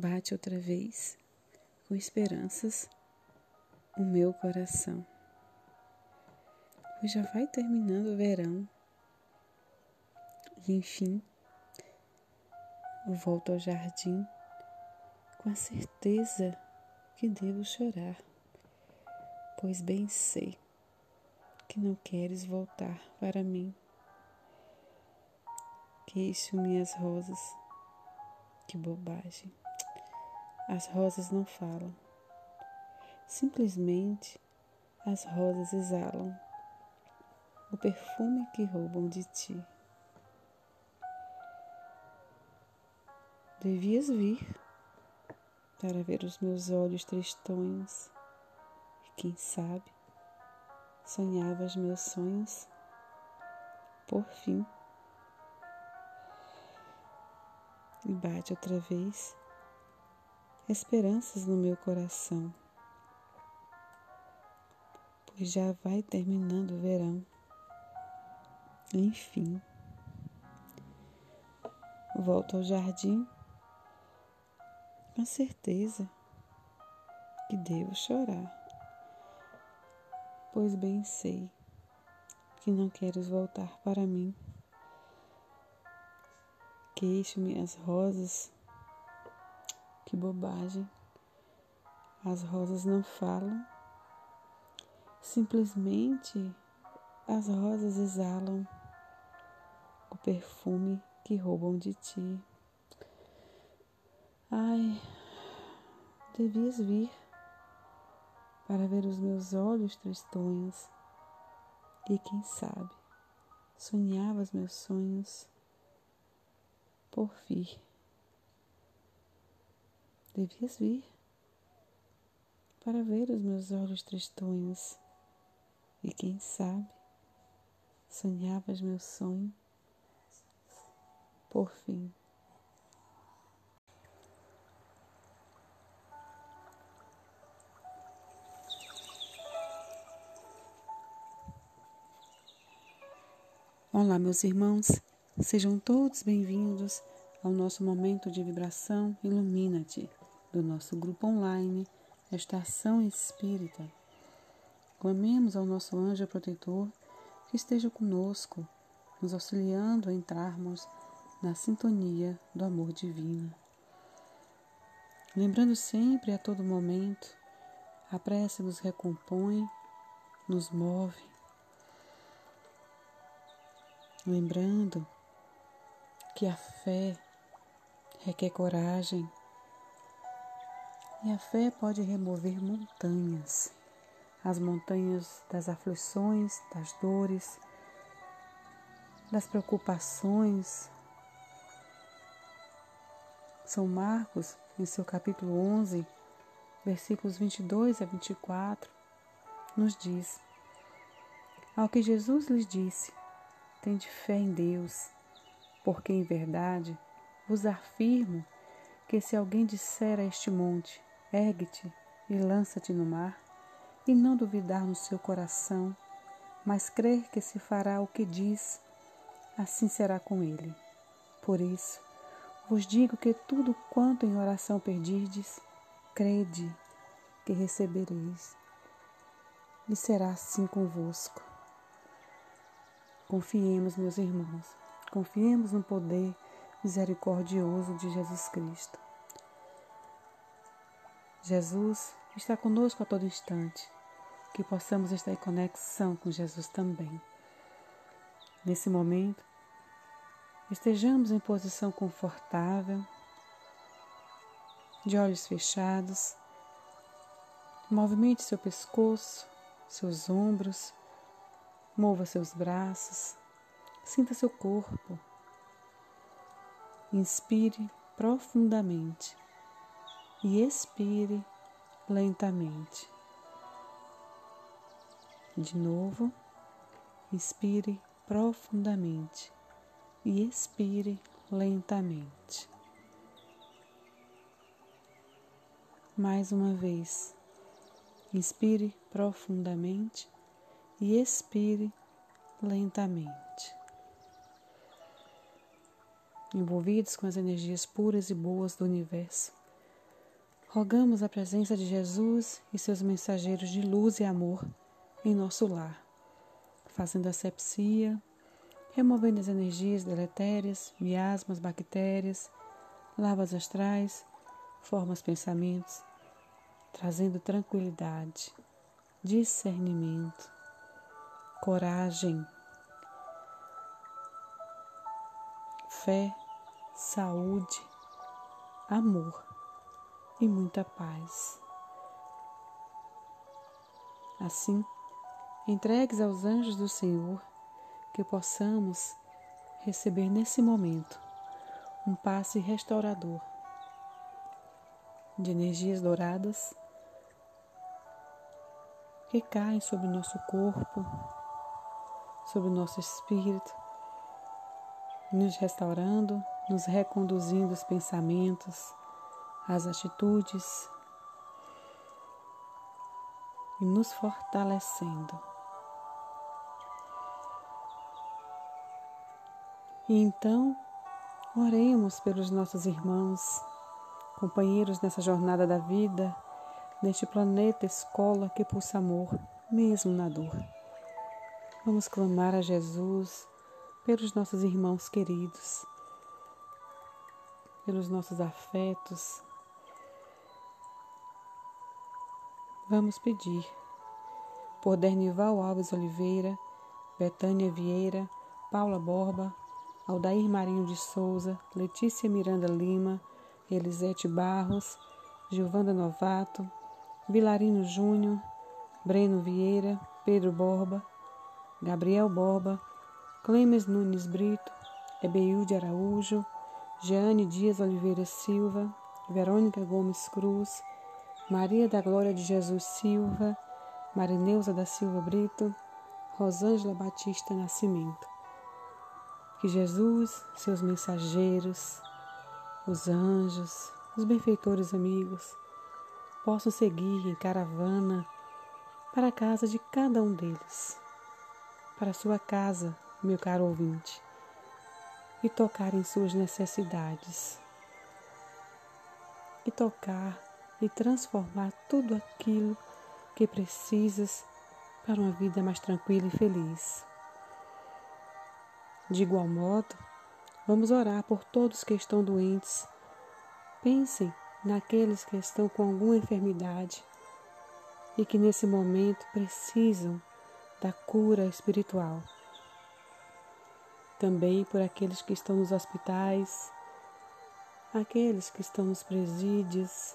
bate outra vez, com esperanças, o meu coração. Pois já vai terminando o verão. E enfim, eu volto ao jardim com a certeza que devo chorar, pois bem sei que não queres voltar para mim. Queixo minhas rosas, que bobagem. As rosas não falam. Simplesmente as rosas exalam o perfume que roubam de ti. Devias vir para ver os meus olhos tristonhos e quem sabe sonhavas meus sonhos por fim. E bate outra vez esperanças no meu coração, pois já vai terminando o verão. Enfim, volto ao jardim com certeza que devo chorar, pois bem sei que não queres voltar para mim. Queixo minhas rosas que bobagem. As rosas não falam. Simplesmente as rosas exalam o perfume que roubam de ti. Ai, devias vir para ver os meus olhos tristonhos e quem sabe sonhavas meus sonhos por vir devias vir para ver os meus olhos tristonhos. E quem sabe sonhavas meu sonho por fim. Olá, meus irmãos, sejam todos bem-vindos ao nosso momento de vibração Ilumina-te do nosso grupo online Estação Espírita. Clamemos ao nosso anjo protetor que esteja conosco, nos auxiliando a entrarmos na sintonia do amor divino. Lembrando sempre a todo momento, a prece nos recompõe, nos move. Lembrando que a fé requer coragem, e a fé pode remover montanhas, as montanhas das aflições, das dores, das preocupações. São Marcos, em seu capítulo 11, versículos 22 a 24, nos diz: Ao que Jesus lhes disse, tende fé em Deus, porque em verdade vos afirmo que se alguém disser a este monte, Ergue-te e lança-te no mar, e não duvidar no seu coração, mas crer que se fará o que diz, assim será com ele. Por isso, vos digo que tudo quanto em oração perdirdes, crede que recebereis, e será assim convosco. Confiemos, meus irmãos, confiemos no poder misericordioso de Jesus Cristo. Jesus está conosco a todo instante, que possamos estar em conexão com Jesus também. Nesse momento, estejamos em posição confortável, de olhos fechados, movimente seu pescoço, seus ombros, mova seus braços, sinta seu corpo. Inspire profundamente e expire lentamente. De novo, inspire profundamente e expire lentamente. Mais uma vez, inspire profundamente e expire lentamente. Envolvidos com as energias puras e boas do universo, rogamos a presença de Jesus e seus mensageiros de luz e amor em nosso lar, fazendo asepsia, removendo as energias deletérias, miasmas, bactérias, lavas astrais, formas pensamentos, trazendo tranquilidade, discernimento, coragem, fé, saúde, amor e muita paz. Assim, entregues aos anjos do Senhor que possamos receber nesse momento um passe restaurador de energias douradas que caem sobre o nosso corpo, sobre o nosso espírito, nos restaurando, nos reconduzindo os pensamentos, as atitudes e nos fortalecendo. E então, oremos pelos nossos irmãos, companheiros nessa jornada da vida, neste planeta escola que pulsa amor, mesmo na dor. Vamos clamar a Jesus pelos nossos irmãos queridos, pelos nossos afetos, Vamos pedir. Por Dernival Alves Oliveira, Betânia Vieira, Paula Borba, Aldair Marinho de Souza, Letícia Miranda Lima, Elisete Barros, Gilvanda Novato, Vilarino Júnior, Breno Vieira, Pedro Borba, Gabriel Borba, Clemes Nunes Brito, Ebeilde Araújo, Jeane Dias Oliveira Silva, Verônica Gomes Cruz, Maria da Glória de Jesus Silva, Marineuza da Silva Brito, Rosângela Batista Nascimento. Que Jesus, seus mensageiros, os anjos, os benfeitores amigos, possam seguir em caravana para a casa de cada um deles, para a sua casa, meu caro ouvinte, e tocar em suas necessidades, e tocar e transformar tudo aquilo que precisas para uma vida mais tranquila e feliz. De igual modo, vamos orar por todos que estão doentes. Pensem naqueles que estão com alguma enfermidade e que nesse momento precisam da cura espiritual. Também por aqueles que estão nos hospitais, aqueles que estão nos presídios,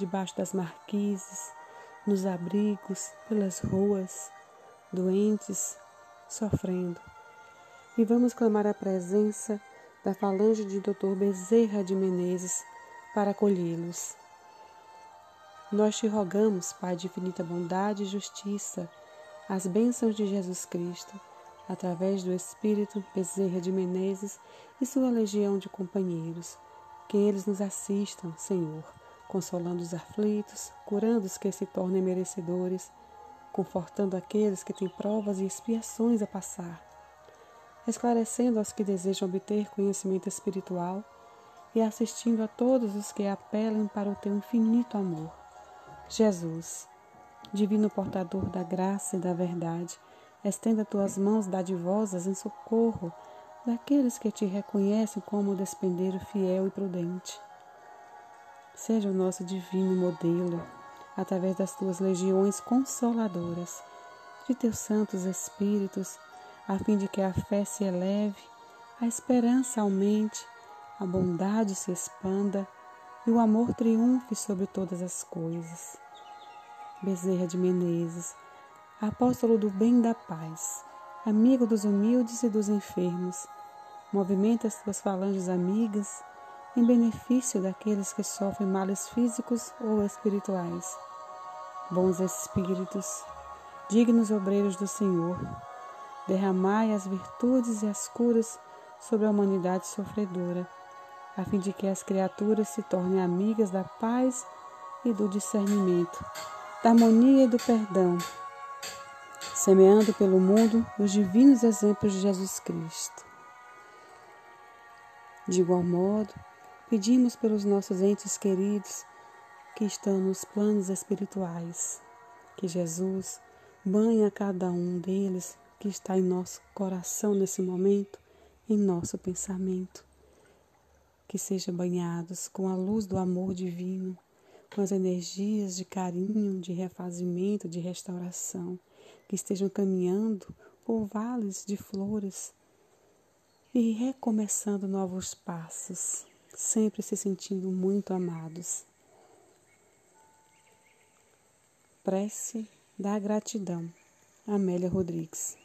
debaixo das marquises, nos abrigos, pelas ruas, doentes, sofrendo. E vamos clamar a presença da falange de Dr. Bezerra de Menezes para acolhê-los. Nós te rogamos, Pai de infinita bondade e justiça, as bênçãos de Jesus Cristo, através do Espírito Bezerra de Menezes e sua legião de companheiros, que eles nos assistam, Senhor consolando os aflitos, curando os que se tornem merecedores, confortando aqueles que têm provas e expiações a passar, esclarecendo aos que desejam obter conhecimento espiritual e assistindo a todos os que apelam para o teu infinito amor. Jesus, divino portador da graça e da verdade, estenda tuas mãos dadivosas em socorro daqueles que te reconhecem como despendeiro fiel e prudente Seja o nosso divino modelo, através das tuas legiões consoladoras, de teus santos espíritos, a fim de que a fé se eleve, a esperança aumente, a bondade se expanda e o amor triunfe sobre todas as coisas. Bezerra de Menezes, apóstolo do bem da paz, amigo dos humildes e dos enfermos, movimenta as tuas falanges amigas em benefício daqueles que sofrem males físicos ou espirituais. Bons espíritos, dignos obreiros do Senhor, derramai as virtudes e as curas sobre a humanidade sofredora, a fim de que as criaturas se tornem amigas da paz e do discernimento, da harmonia e do perdão, semeando pelo mundo os divinos exemplos de Jesus Cristo. De igual modo, Pedimos pelos nossos entes queridos que estão nos planos espirituais. Que Jesus banhe a cada um deles que está em nosso coração nesse momento, em nosso pensamento. Que sejam banhados com a luz do amor divino, com as energias de carinho, de refazimento, de restauração, que estejam caminhando por vales de flores e recomeçando novos passos, sempre se sentindo muito amados. Prece da gratidão. Amélia Rodrigues.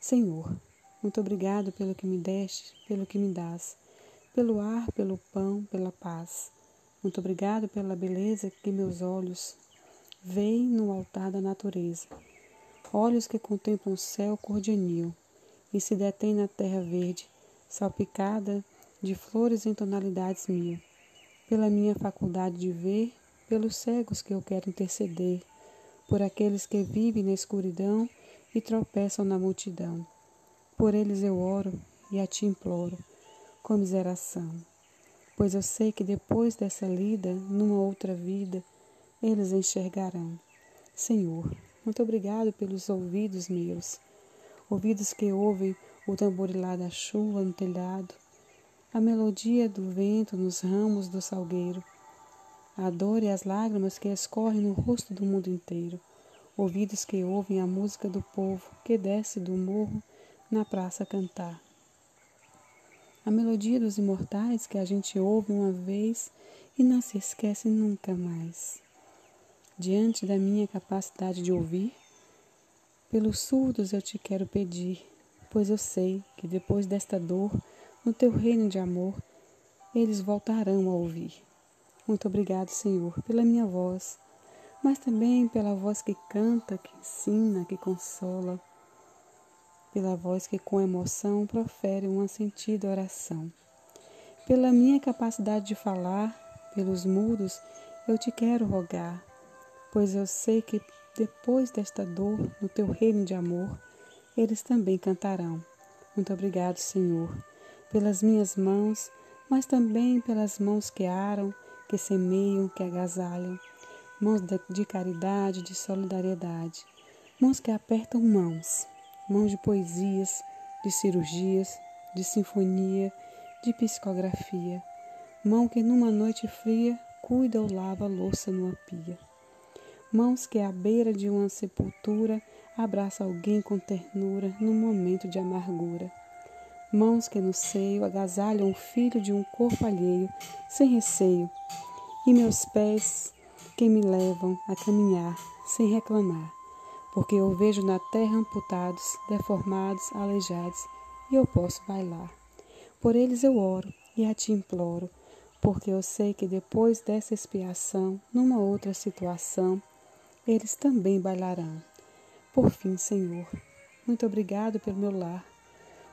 Senhor, muito obrigado pelo que me deste, pelo que me dás, pelo ar, pelo pão, pela paz. Muito obrigado pela beleza que meus olhos veem no altar da natureza. Olhos que contemplam o céu cor de anil e se detêm na terra verde, salpicada de flores em tonalidades mil. Pela minha faculdade de ver, pelos cegos que eu quero interceder, por aqueles que vivem na escuridão e tropeçam na multidão. Por eles eu oro e a ti imploro, com miseração pois eu sei que depois dessa lida, numa outra vida, eles enxergarão. Senhor, muito obrigado pelos ouvidos meus, ouvidos que ouvem o tamborilar da chuva no telhado, a melodia do vento nos ramos do salgueiro, a dor e as lágrimas que escorrem no rosto do mundo inteiro, ouvidos que ouvem a música do povo que desce do morro na praça cantar a melodia dos imortais que a gente ouve uma vez e não se esquece nunca mais. Diante da minha capacidade de ouvir, pelos surdos eu te quero pedir, pois eu sei que depois desta dor, no teu reino de amor, eles voltarão a ouvir. Muito obrigado, Senhor, pela minha voz, mas também pela voz que canta, que ensina, que consola pela voz que com emoção profere uma sentida oração. Pela minha capacidade de falar, pelos mudos, eu te quero rogar, pois eu sei que depois desta dor, no teu reino de amor, eles também cantarão. Muito obrigado, Senhor, pelas minhas mãos, mas também pelas mãos que aram, que semeiam, que agasalham, mãos de caridade, de solidariedade, mãos que apertam mãos mãos de poesias, de cirurgias, de sinfonia, de psicografia, mão que numa noite fria cuida ou lava a louça numa pia. Mãos que à beira de uma sepultura abraça alguém com ternura num momento de amargura. Mãos que no seio agasalham o filho de um corpo alheio, sem receio. E meus pés que me levam a caminhar sem reclamar porque eu vejo na terra amputados, deformados, aleijados, e eu posso bailar. Por eles eu oro e a ti imploro, porque eu sei que depois dessa expiação, numa outra situação, eles também bailarão. Por fim, Senhor, muito obrigado pelo meu lar,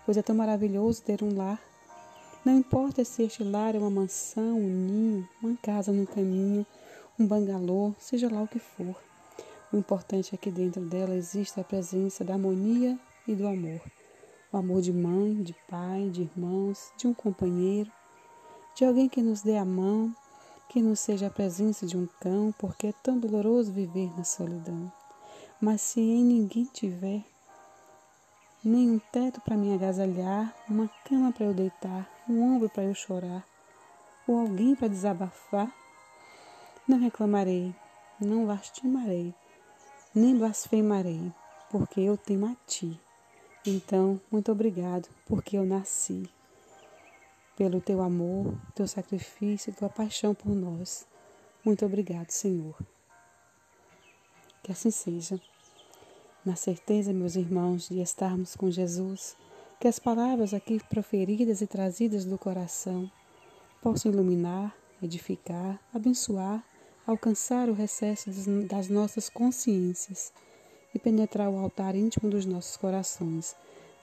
pois é tão maravilhoso ter um lar. Não importa se este lar é uma mansão, um ninho, uma casa no caminho, um bangalô, seja lá o que for. O importante é que dentro dela existe a presença da harmonia e do amor. O amor de mãe, de pai, de irmãos, de um companheiro, de alguém que nos dê a mão, que não seja a presença de um cão, porque é tão doloroso viver na solidão. Mas se em ninguém tiver, nem um teto para me agasalhar, uma cama para eu deitar, um ombro para eu chorar, ou alguém para desabafar, não reclamarei, não lastimarei nem blasfemarei, porque eu tenho a ti. Então, muito obrigado, porque eu nasci. Pelo teu amor, teu sacrifício, tua paixão por nós. Muito obrigado, Senhor. Que assim seja. Na certeza, meus irmãos, de estarmos com Jesus, que as palavras aqui proferidas e trazidas do coração possam iluminar, edificar, abençoar alcançar o recesso das nossas consciências e penetrar o altar íntimo dos nossos corações.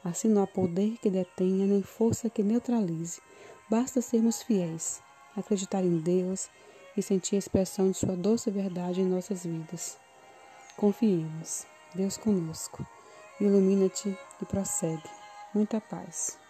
Assim não há poder que detenha, nem força que neutralize. Basta sermos fiéis, acreditar em Deus e sentir a expressão de Sua doce verdade em nossas vidas. Confiemos. Deus conosco. Ilumina-te e prossegue. Muita paz.